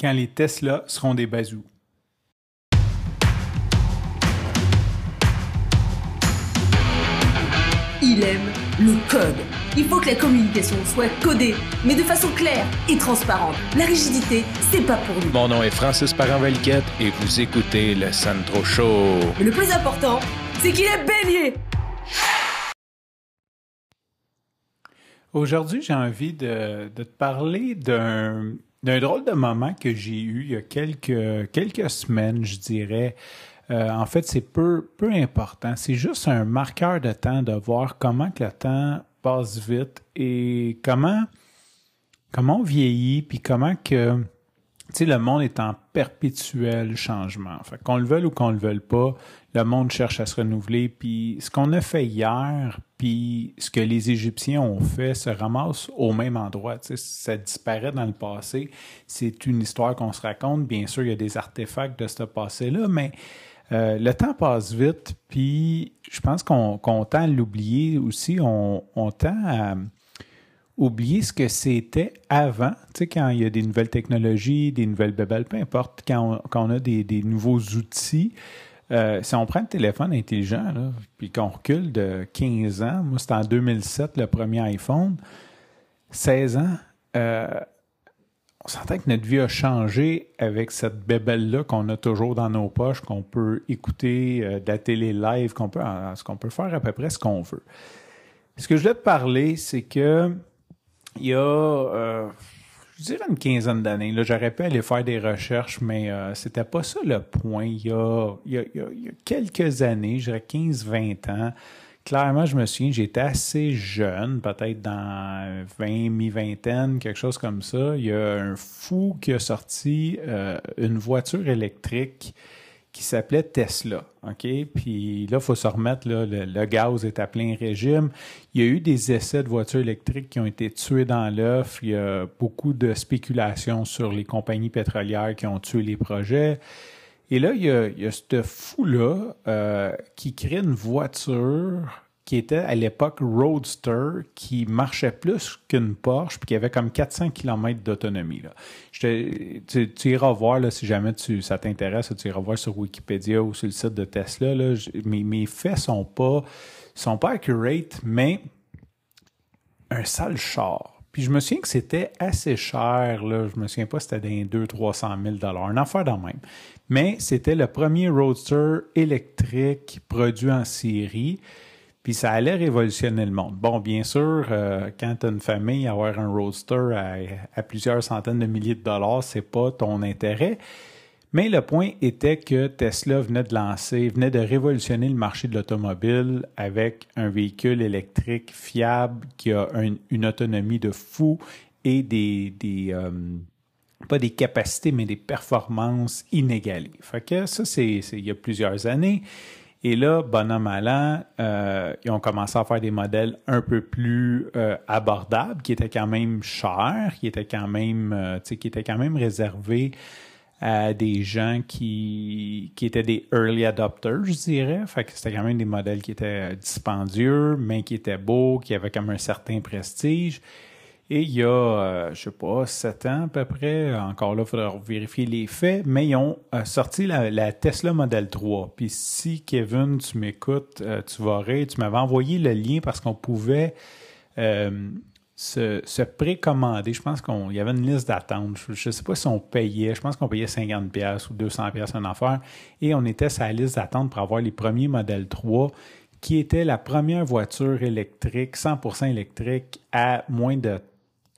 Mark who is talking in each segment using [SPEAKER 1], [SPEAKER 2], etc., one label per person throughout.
[SPEAKER 1] quand les Tesla seront des bazous.
[SPEAKER 2] Il aime le code. Il faut que la communication soit codée, mais de façon claire et transparente. La rigidité, c'est pas pour nous.
[SPEAKER 3] Mon nom est Francis Parent-Valquette et vous écoutez le Sandro Show.
[SPEAKER 2] Mais le plus important, c'est qu'il est bélier.
[SPEAKER 1] Aujourd'hui, j'ai envie de, de te parler d'un d'un drôle de moment que j'ai eu il y a quelques, quelques semaines, je dirais. Euh, en fait, c'est peu, peu important. C'est juste un marqueur de temps de voir comment que le temps passe vite et comment, comment on vieillit, puis comment que le monde est en perpétuel changement. Fait qu'on le veuille ou qu'on le veuille pas, le monde cherche à se renouveler. Puis ce qu'on a fait hier, puis ce que les Égyptiens ont fait, se ramasse au même endroit. Ça disparaît dans le passé. C'est une histoire qu'on se raconte. Bien sûr, il y a des artefacts de ce passé-là, mais euh, le temps passe vite. Puis je pense qu'on tend à l'oublier aussi. On, on tend à oublier ce que c'était avant, tu sais, quand il y a des nouvelles technologies, des nouvelles bébelles, peu importe, quand on, a des, nouveaux outils. Euh, si on prend le téléphone intelligent, puis qu'on recule de 15 ans, moi c'était en 2007 le premier iPhone, 16 ans, euh, on sentait que notre vie a changé avec cette bébelle-là qu'on a toujours dans nos poches, qu'on peut écouter euh, de la télé live, qu'on peut, qu'on peut faire à peu près ce qu'on veut. Ce que je voulais te parler, c'est que il y a, euh, je dirais une quinzaine d'années. Là, j'aurais pu aller faire des recherches, mais euh, c'était pas ça le point. Il y a, il y a, il y a quelques années, je dirais 15-20 ans, clairement, je me souviens, j'étais assez jeune, peut-être dans 20, mi-vingtaine, quelque chose comme ça. Il y a un fou qui a sorti euh, une voiture électrique qui s'appelait Tesla. OK? Puis là, il faut se remettre, là, le, gaz est à plein régime. Il y a eu des essais de voitures électriques qui ont été tués dans l'œuf. Il y a beaucoup de spéculations sur les compagnies pétrolières qui ont tué les projets. Et là, il y a, a ce fou-là euh, qui crée une voiture qui était à l'époque Roadster, qui marchait plus qu'une Porsche, puis qui avait comme 400 km d'autonomie. Tu, tu, iras voir, là, si jamais tu, ça t'intéresse, tu iras voir sur Wikipédia ou sur le site de Tesla. Là, mes, mes faits sont pas, sont pas accurate, mais un sale char. Puis je me souviens que c'était assez cher. Là. Je me souviens pas c'était d'un 200-300 000 Un affaire dans même. Mais c'était le premier Roadster électrique produit en série. Puis ça allait révolutionner le monde. Bon, bien sûr, euh, quand tu as une famille, avoir un roadster à, plusieurs centaines de milliers de dollars, c'est pas ton intérêt. Mais le point était que Tesla venait de lancer, venait de révolutionner le marché de l'automobile avec un véhicule électrique fiable qui a une autonomie de fou et des, des euh, pas des capacités, mais des performances inégalées. Ça, c'est il y a plusieurs années. Et là, bonhomme allant, euh, ils ont commencé à faire des modèles un peu plus euh, abordables, qui étaient quand même chers, qui étaient quand même, euh, qui étaient quand même réservés à des gens qui, qui étaient des early adopters, je dirais. Fait que c'était quand même des modèles qui étaient dispendieux, mais qui étaient beaux, qui avaient comme un certain prestige. Et il y a, euh, je sais pas, sept ans à peu près, encore là, il faudra vérifier les faits, mais ils ont euh, sorti la, Tesla Model 3. Puis si, Kevin, tu m'écoutes, euh, tu vas rire, tu m'avais envoyé le lien parce qu'on pouvait se, se, précommander. Je pense qu'il y avait une liste d'attente. Je ne sais pas si on payait, je pense qu'on payait 50$ ou 200$ en affaire. Et on était sur la liste d'attente pour avoir les premiers Model 3 qui était la première voiture électrique, 100% électrique, à moins de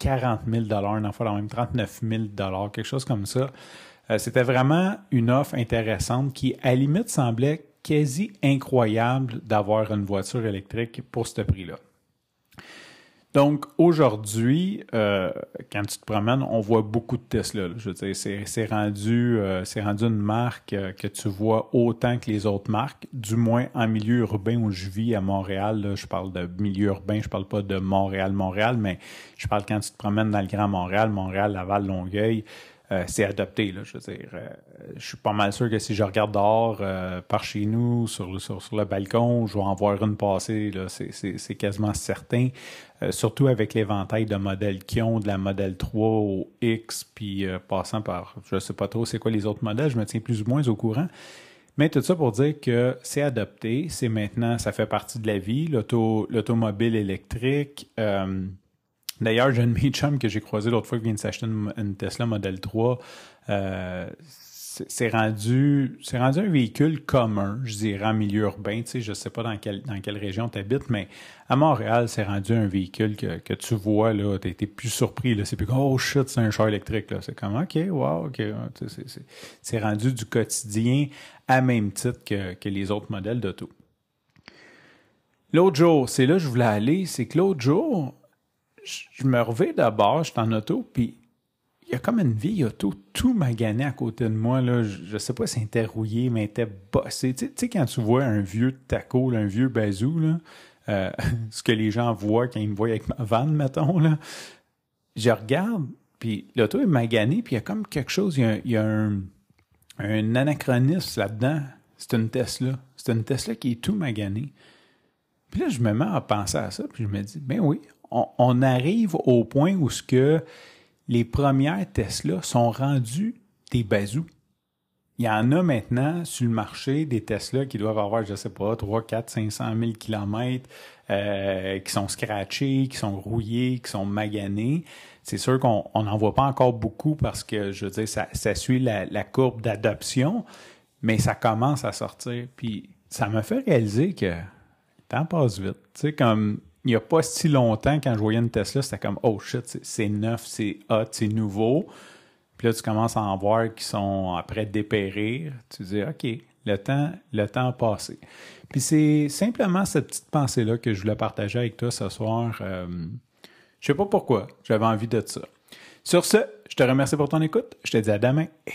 [SPEAKER 1] 40 000 une fois même 39 000 quelque chose comme ça. Euh, c'était vraiment une offre intéressante qui, à la limite, semblait quasi incroyable d'avoir une voiture électrique pour ce prix-là. Donc aujourd'hui, euh, quand tu te promènes, on voit beaucoup de Tesla. Je veux dire, c'est rendu, euh, c'est rendu une marque euh, que tu vois autant que les autres marques, du moins en milieu urbain où je vis à Montréal. je parle de milieu urbain, je parle pas de Montréal, Montréal, mais je parle quand tu te promènes dans le Grand Montréal, Montréal, Laval, Longueuil. Euh, c'est adopté. Là, je veux dire, euh, je suis pas mal sûr que si je regarde dehors euh, par chez nous, sur le, sur, le balcon, je vais en voir une passer. Là, c'est, c'est, c'est quasiment certain. surtout avec l'éventail de modèles qui ont de la modèle 3 au X, puis passant par, je sais pas trop c'est quoi les autres modèles, je me tiens plus ou moins au courant. Mais tout ça pour dire que c'est adopté, c'est maintenant, ça fait partie de la vie, l'auto, l'automobile électrique. D'ailleurs, j'ai un que j'ai croisé l'autre fois qui vient de s'acheter une, Tesla Model 3. Euh, c'est rendu rendu un véhicule commun, je dirais, en milieu urbain. Tu sais, je sais pas dans quelle, dans quelle région tu habites, mais à Montréal, c'est rendu un véhicule que, que tu vois, là, tu plus surpris. Là. C'est plus oh shit, c'est un char électrique. C'est comme OK, wow, OK. C'est rendu du quotidien à même titre que, que les autres modèles d'auto. L'autre jour, c'est là que je voulais aller, c'est que l'autre jour, je me revais d'abord, j'étais en auto, puis il y a comme une vieille auto tout magané à côté de moi. Là. Je, ne sais pas si c'était rouillé, mais était bossé. Tu sais, quand tu vois un vieux taco, un vieux bazou, là, euh, ce que les gens voient quand ils me voient avec ma vanne, mettons, là, je regarde, puis l'auto est maganée, puis il y a comme quelque chose, il y a, un, un anachronisme là-dedans. C'est une Tesla. C'est une Tesla qui est tout maganée. Puis là, je me mets à penser à ça, puis je me dis, ben oui, on, arrive au point où ce que les premières Tesla sont rendues des bazous. Il y en a maintenant sur le marché des Tesla qui doivent avoir, je sais pas, 3, 4, 500 000 kilomètres, euh, qui sont scratchés, qui sont rouillés, qui sont maganés. C'est sûr qu'on n'en voit pas encore beaucoup parce que, je veux dire, ça, suit la, la courbe d'adoption, mais ça commence à sortir. Puis ça me fait réaliser que le temps passe vite. Tu sais, comme il n'y a pas si longtemps, quand je voyais une Tesla, c'était comme Oh shit, c'est neuf, c'est hot, c'est nouveau. Puis là, tu commences à en voir qui sont après dépérir. Tu dis OK, le temps, le temps a passé. Puis c'est simplement cette petite pensée-là que je voulais partager avec toi ce soir. Euh, je sais pas pourquoi, j'avais envie de ça. Sur ce, je te remercie pour ton écoute. Je te dis à demain et